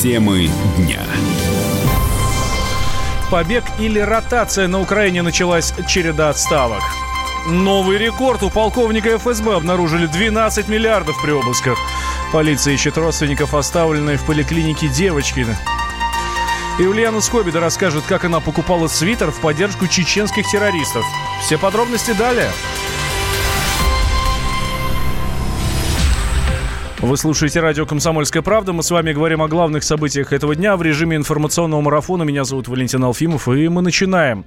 Темы дня. Побег или ротация на Украине началась череда отставок. Новый рекорд. У полковника ФСБ обнаружили 12 миллиардов при обысках. Полиция ищет родственников оставленной в поликлинике девочки. И Ульяна Скобида расскажет, как она покупала свитер в поддержку чеченских террористов. Все подробности далее. Вы слушаете радио «Комсомольская правда». Мы с вами говорим о главных событиях этого дня в режиме информационного марафона. Меня зовут Валентин Алфимов, и мы начинаем.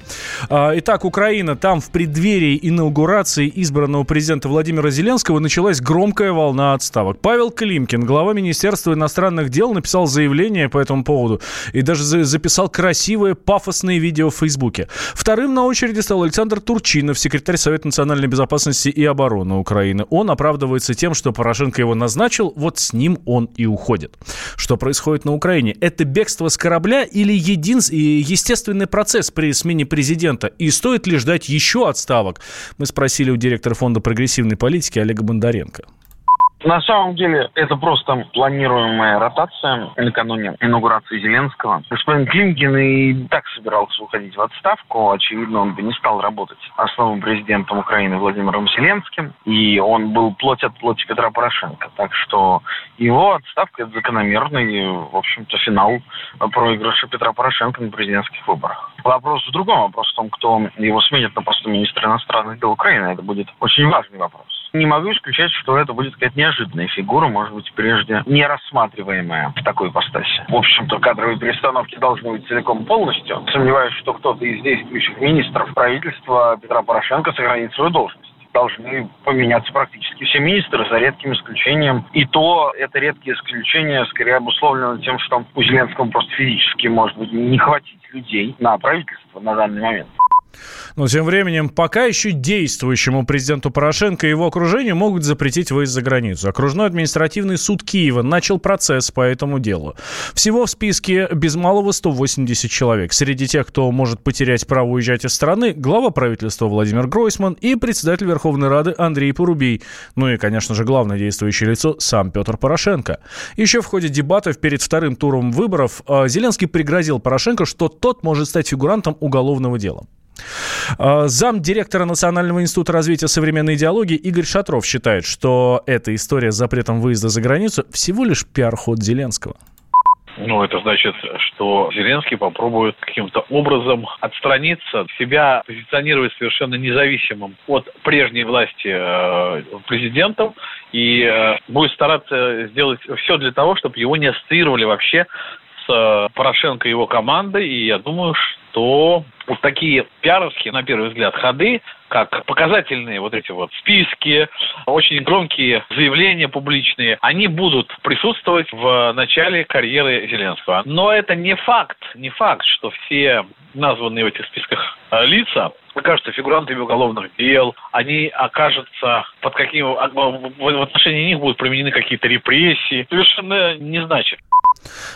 А, итак, Украина. Там в преддверии инаугурации избранного президента Владимира Зеленского началась громкая волна отставок. Павел Климкин, глава Министерства иностранных дел, написал заявление по этому поводу и даже записал красивое пафосное видео в Фейсбуке. Вторым на очереди стал Александр Турчинов, секретарь Совета национальной безопасности и обороны Украины. Он оправдывается тем, что Порошенко его назначил, начал, вот с ним он и уходит. Что происходит на Украине? Это бегство с корабля или един... естественный процесс при смене президента? И стоит ли ждать еще отставок? Мы спросили у директора фонда прогрессивной политики Олега Бондаренко. На самом деле это просто планируемая ротация накануне инаугурации Зеленского. Господин Климкин и так собирался уходить в отставку. Очевидно, он бы не стал работать основным президентом Украины Владимиром Зеленским. И он был плоть от плоти Петра Порошенко. Так что его отставка – это закономерный, в общем-то, финал проигрыша Петра Порошенко на президентских выборах. Вопрос в другом. Вопрос в том, кто его сменит на посту министра иностранных дел Украины. Это будет очень важный вопрос. Не могу исключать, что это будет какая-то неожиданная фигура, может быть, прежде не рассматриваемая в такой ипостаси. В общем-то, кадровые перестановки должны быть целиком полностью. Сомневаюсь, что кто-то из действующих министров правительства Петра Порошенко сохранит свою должность должны поменяться практически все министры, за редким исключением. И то это редкие исключения скорее обусловлено тем, что у Зеленского просто физически, может быть, не хватить людей на правительство на данный момент. Но тем временем пока еще действующему президенту Порошенко и его окружению могут запретить выезд за границу. Окружной административный суд Киева начал процесс по этому делу. Всего в списке без малого 180 человек. Среди тех, кто может потерять право уезжать из страны, глава правительства Владимир Гройсман и председатель Верховной Рады Андрей Порубий. Ну и, конечно же, главное действующее лицо сам Петр Порошенко. Еще в ходе дебатов перед вторым туром выборов а, Зеленский пригрозил Порошенко, что тот может стать фигурантом уголовного дела. А, зам директора Национального института развития современной идеологии Игорь Шатров считает, что эта история с запретом выезда за границу всего лишь пиар-ход Зеленского. Ну, это значит, что Зеленский попробует каким-то образом отстраниться, себя позиционировать совершенно независимым от прежней власти э, президентом и э, будет стараться сделать все для того, чтобы его не ассоциировали вообще с э, Порошенко и его командой. И я думаю, что вот такие пиаровские, на первый взгляд, ходы, как показательные вот эти вот списки, очень громкие заявления публичные, они будут присутствовать в начале карьеры Зеленского. Но это не факт, не факт, что все названные в этих списках э, лица окажутся фигурантами уголовных дел, они окажутся под каким в отношении них будут применены какие-то репрессии, совершенно не значит.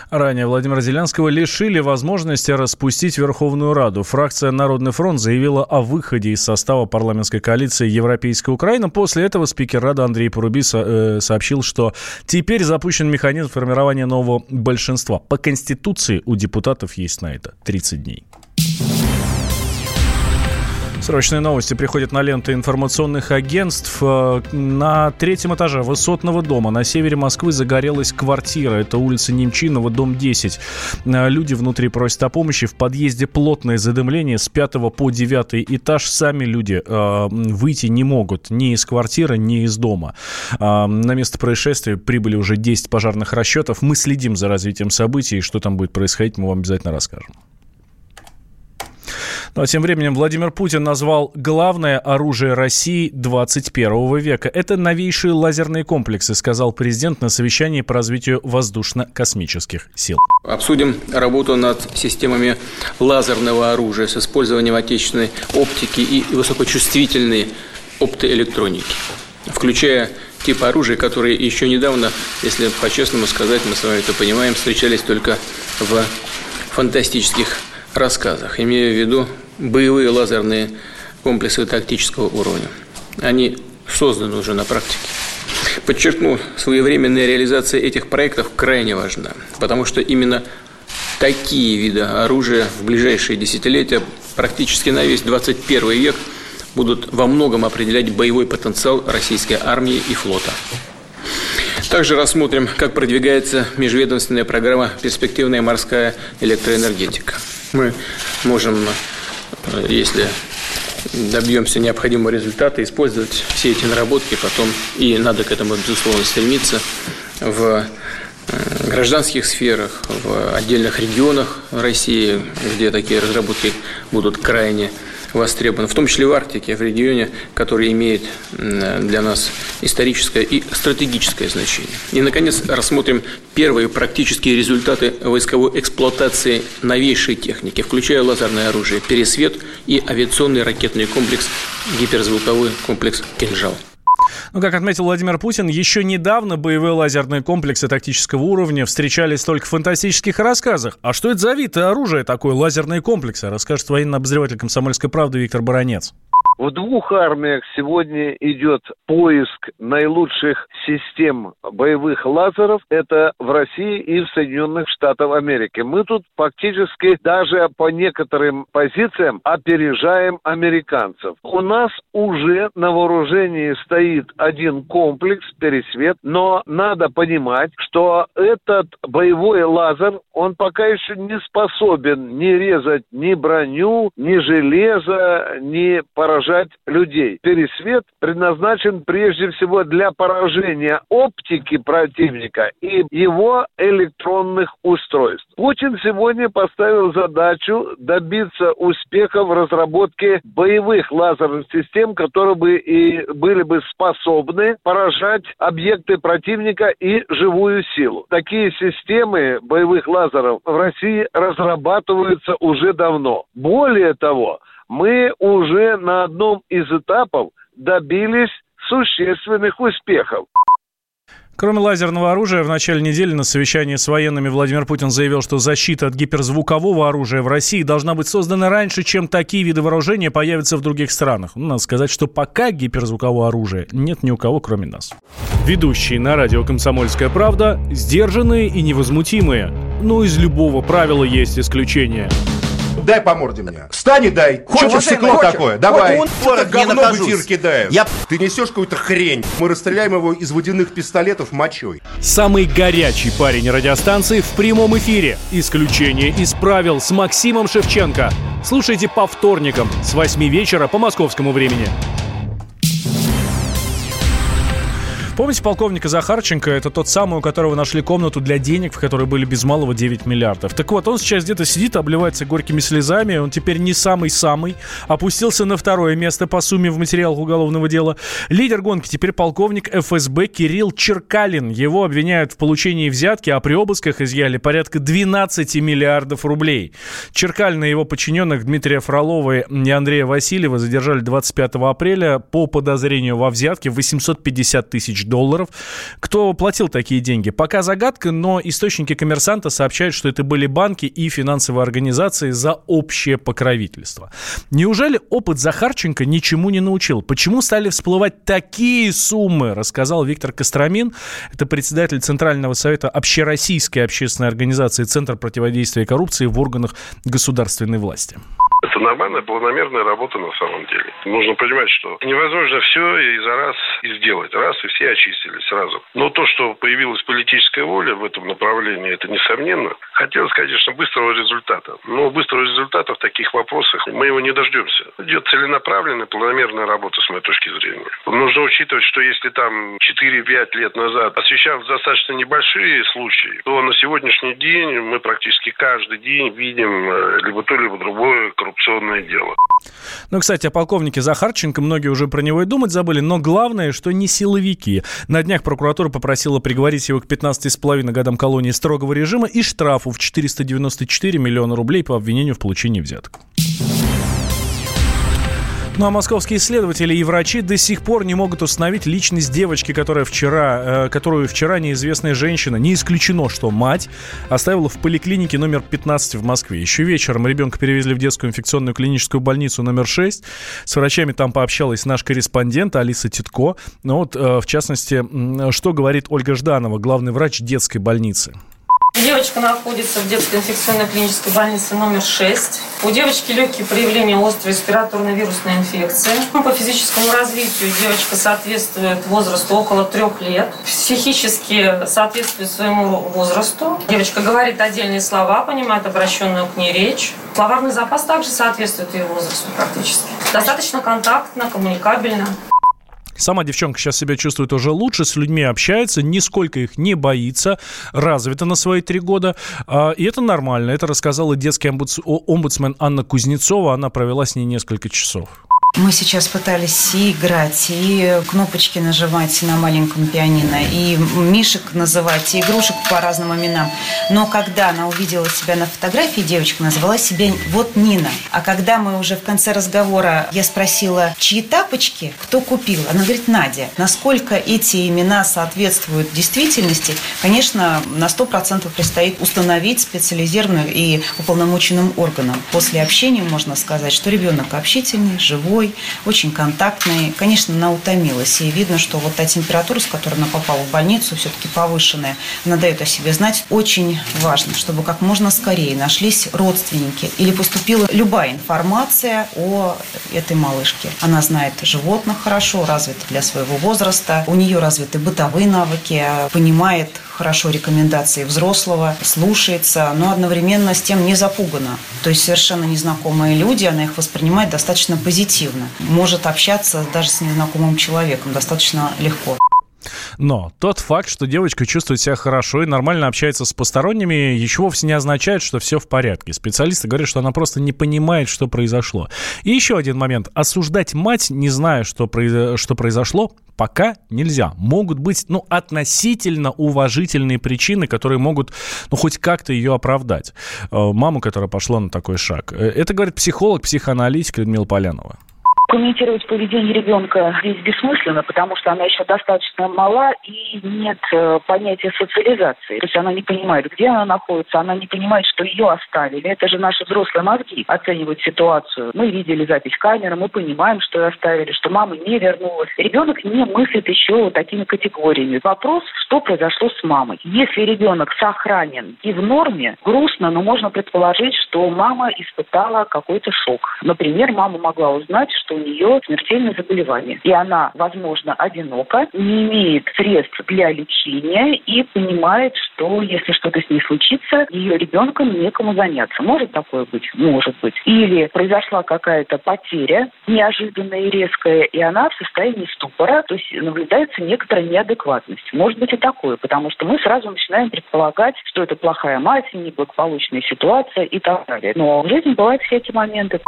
Ранее Владимира Зеленского лишили возможности распустить Верховную Раду. Фракция «Народный фронт» заявила о выходе из состава парламентской коалиции «Европейская Украина». После этого спикер Рады Андрей Поруби э, сообщил, что теперь запущен механизм формирования нового большинства. По Конституции у депутатов есть на это 30 дней. Срочные новости приходят на ленту информационных агентств. Э, на третьем этаже высотного дома на севере Москвы загорелась квартира. Это улица Немчинова, дом 10. Э, люди внутри просят о помощи. В подъезде плотное задымление с пятого по девятый этаж. Сами люди э, выйти не могут ни из квартиры, ни из дома. На место происшествия прибыли уже 10 пожарных расчетов. Мы следим за развитием событий. Что там будет происходить, мы вам обязательно расскажем. Ну а тем временем Владимир Путин назвал главное оружие России 21 века. Это новейшие лазерные комплексы, сказал президент на совещании по развитию воздушно-космических сил. Обсудим работу над системами лазерного оружия с использованием отечественной оптики и высокочувствительной оптоэлектроники, включая типы оружия, которые еще недавно, если по-честному сказать, мы с вами это понимаем, встречались только в фантастических рассказах, имея в виду боевые лазерные комплексы тактического уровня. Они созданы уже на практике. Подчеркну, своевременная реализация этих проектов крайне важна, потому что именно такие виды оружия в ближайшие десятилетия, практически на весь 21 век, будут во многом определять боевой потенциал российской армии и флота. Также рассмотрим, как продвигается межведомственная программа «Перспективная морская электроэнергетика». Мы можем, э, если добьемся необходимого результата, использовать все эти наработки потом, и надо к этому, безусловно, стремиться в э, гражданских сферах, в отдельных регионах России, где такие разработки будут крайне востребованы, в том числе в Арктике, в регионе, который имеет для нас историческое и стратегическое значение. И, наконец, рассмотрим первые практические результаты войсковой эксплуатации новейшей техники, включая лазерное оружие «Пересвет» и авиационный ракетный комплекс гиперзвуковой комплекс «Кинжал». Ну, как отметил Владимир Путин, еще недавно боевые лазерные комплексы тактического уровня встречались только в фантастических рассказах. А что это за вид и оружие такое, лазерные комплексы, расскажет военный обозреватель «Комсомольской правды» Виктор Баранец. В двух армиях сегодня идет поиск наилучших систем боевых лазеров. Это в России и в Соединенных Штатах Америки. Мы тут фактически даже по некоторым позициям опережаем американцев. У нас уже на вооружении стоит один комплекс «Пересвет», но надо понимать, что этот боевой лазер, он пока еще не способен ни резать ни броню, ни железо, ни поражать поражать людей. Пересвет предназначен прежде всего для поражения оптики противника и его электронных устройств. Путин сегодня поставил задачу добиться успеха в разработке боевых лазерных систем, которые бы и были бы способны поражать объекты противника и живую силу. Такие системы боевых лазеров в России разрабатываются уже давно. Более того, мы уже на одном из этапов добились существенных успехов. Кроме лазерного оружия, в начале недели на совещании с военными Владимир Путин заявил, что защита от гиперзвукового оружия в России должна быть создана раньше, чем такие виды вооружения появятся в других странах. Ну, надо сказать, что пока гиперзвукового оружия нет ни у кого, кроме нас. Ведущие на радио «Комсомольская правда» сдержанные и невозмутимые. Но из любого правила есть исключение – дай по морде мне. Встань и дай. Хочешь стекло хочешь? такое? Давай. Он что говно в эфир кидаешь. Я... Ты несешь какую-то хрень. Мы расстреляем его из водяных пистолетов мочой. Самый горячий парень радиостанции в прямом эфире. Исключение из правил с Максимом Шевченко. Слушайте по вторникам с 8 вечера по московскому времени. Помните полковника Захарченко? Это тот самый, у которого нашли комнату для денег, в которой были без малого 9 миллиардов. Так вот, он сейчас где-то сидит, обливается горькими слезами. Он теперь не самый-самый. Опустился на второе место по сумме в материалах уголовного дела. Лидер гонки теперь полковник ФСБ Кирилл Черкалин. Его обвиняют в получении взятки, а при обысках изъяли порядка 12 миллиардов рублей. Черкалина и его подчиненных Дмитрия Фролова и Андрея Васильева задержали 25 апреля по подозрению во взятке 850 тысяч долларов. Кто платил такие деньги? Пока загадка, но источники коммерсанта сообщают, что это были банки и финансовые организации за общее покровительство. Неужели опыт Захарченко ничему не научил? Почему стали всплывать такие суммы, рассказал Виктор Костромин. Это председатель Центрального совета Общероссийской общественной организации Центр противодействия коррупции в органах государственной власти. Нормальная, планомерная работа на самом деле. Нужно понимать, что невозможно все и за раз и сделать. Раз и все очистились сразу. Но то, что появилась политическая воля в этом направлении, это несомненно. Хотелось, конечно, быстрого результата. Но быстрого результата в таких вопросах мы его не дождемся. Идет целенаправленная, планомерная работа, с моей точки зрения. Нужно учитывать, что если там 4-5 лет назад освещались достаточно небольшие случаи, то на сегодняшний день мы практически каждый день видим э, либо то, либо другое коррупционное дело. Ну, кстати, о полковнике Захарченко многие уже про него и думать забыли, но главное, что не силовики. На днях прокуратура попросила приговорить его к 15,5 годам колонии строгого режима и штрафу в 494 миллиона рублей по обвинению в получении взяток. Ну а московские исследователи и врачи до сих пор не могут установить личность девочки, которая вчера, э, которую вчера неизвестная женщина, не исключено, что мать, оставила в поликлинике номер 15 в Москве. Еще вечером ребенка перевезли в детскую инфекционную клиническую больницу номер 6. С врачами там пообщалась наш корреспондент Алиса Титко. Ну вот, э, в частности, что говорит Ольга Жданова, главный врач детской больницы. Девочка находится в детской инфекционной клинической больнице номер 6. У девочки легкие проявления острой респираторной вирусной инфекции. Ну, по физическому развитию девочка соответствует возрасту около трех лет. Психически соответствует своему возрасту. Девочка говорит отдельные слова, понимает обращенную к ней речь. Словарный запас также соответствует ее возрасту практически. Достаточно контактно, коммуникабельно. Сама девчонка сейчас себя чувствует уже лучше, с людьми общается, нисколько их не боится, развита на свои три года. А, и это нормально. Это рассказала детский омбудсмен Анна Кузнецова. Она провела с ней несколько часов. Мы сейчас пытались и играть, и кнопочки нажимать на маленьком пианино, и мишек называть, и игрушек по разным именам. Но когда она увидела себя на фотографии, девочка назвала себя вот Нина. А когда мы уже в конце разговора, я спросила, чьи тапочки, кто купил? Она говорит, Надя. Насколько эти имена соответствуют действительности, конечно, на 100% предстоит установить специализированным и уполномоченным органам. После общения можно сказать, что ребенок общительный, живой, живой, очень контактный. Конечно, она утомилась. И видно, что вот та температура, с которой она попала в больницу, все-таки повышенная, она дает о себе знать. Очень важно, чтобы как можно скорее нашлись родственники или поступила любая информация о этой малышке. Она знает животных хорошо, развита для своего возраста, у нее развиты бытовые навыки, понимает хорошо рекомендации взрослого, слушается, но одновременно с тем не запугана. То есть совершенно незнакомые люди, она их воспринимает достаточно позитивно. Может общаться даже с незнакомым человеком достаточно легко. Но тот факт, что девочка чувствует себя хорошо и нормально общается с посторонними, еще вовсе не означает, что все в порядке. Специалисты говорят, что она просто не понимает, что произошло. И еще один момент. Осуждать мать, не зная, что, произ... что произошло, пока нельзя. Могут быть, ну, относительно уважительные причины, которые могут, ну, хоть как-то ее оправдать. Э, маму, которая пошла на такой шаг. Э, это говорит психолог, психоаналитик Людмила Полянова. Комментировать поведение ребенка здесь бессмысленно, потому что она еще достаточно мала и нет э, понятия социализации. То есть она не понимает, где она находится, она не понимает, что ее оставили. Это же наши взрослые мозги оценивают ситуацию. Мы видели запись камеры, мы понимаем, что ее оставили, что мама не вернулась. Ребенок не мыслит еще такими категориями. Вопрос, что произошло с мамой. Если ребенок сохранен и в норме, грустно, но можно предположить, что мама испытала какой-то шок. Например, мама могла узнать, что у нее смертельное заболевание. И она, возможно, одинока, не имеет средств для лечения и понимает, что если что-то с ней случится, ее ребенком некому заняться. Может такое быть? Может быть. Или произошла какая-то потеря неожиданная и резкая, и она в состоянии ступора, то есть наблюдается некоторая неадекватность. Может быть и такое, потому что мы сразу начинаем предполагать, что это плохая мать, неблагополучная ситуация и так далее. Но в жизни бывают эти моменты.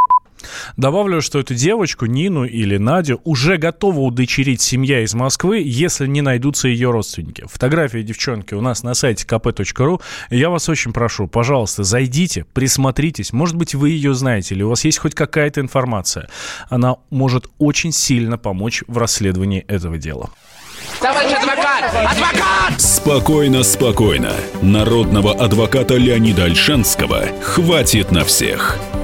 Добавлю, что эту девочку, Нину или Надю, уже готова удочерить семья из Москвы, если не найдутся ее родственники. Фотография девчонки у нас на сайте kp.ru. Я вас очень прошу, пожалуйста, зайдите, присмотритесь. Может быть, вы ее знаете, или у вас есть хоть какая-то информация. Она может очень сильно помочь в расследовании этого дела. Товарищ адвокат! Адвокат! Спокойно, спокойно. Народного адвоката Леонида Альшанского хватит на всех.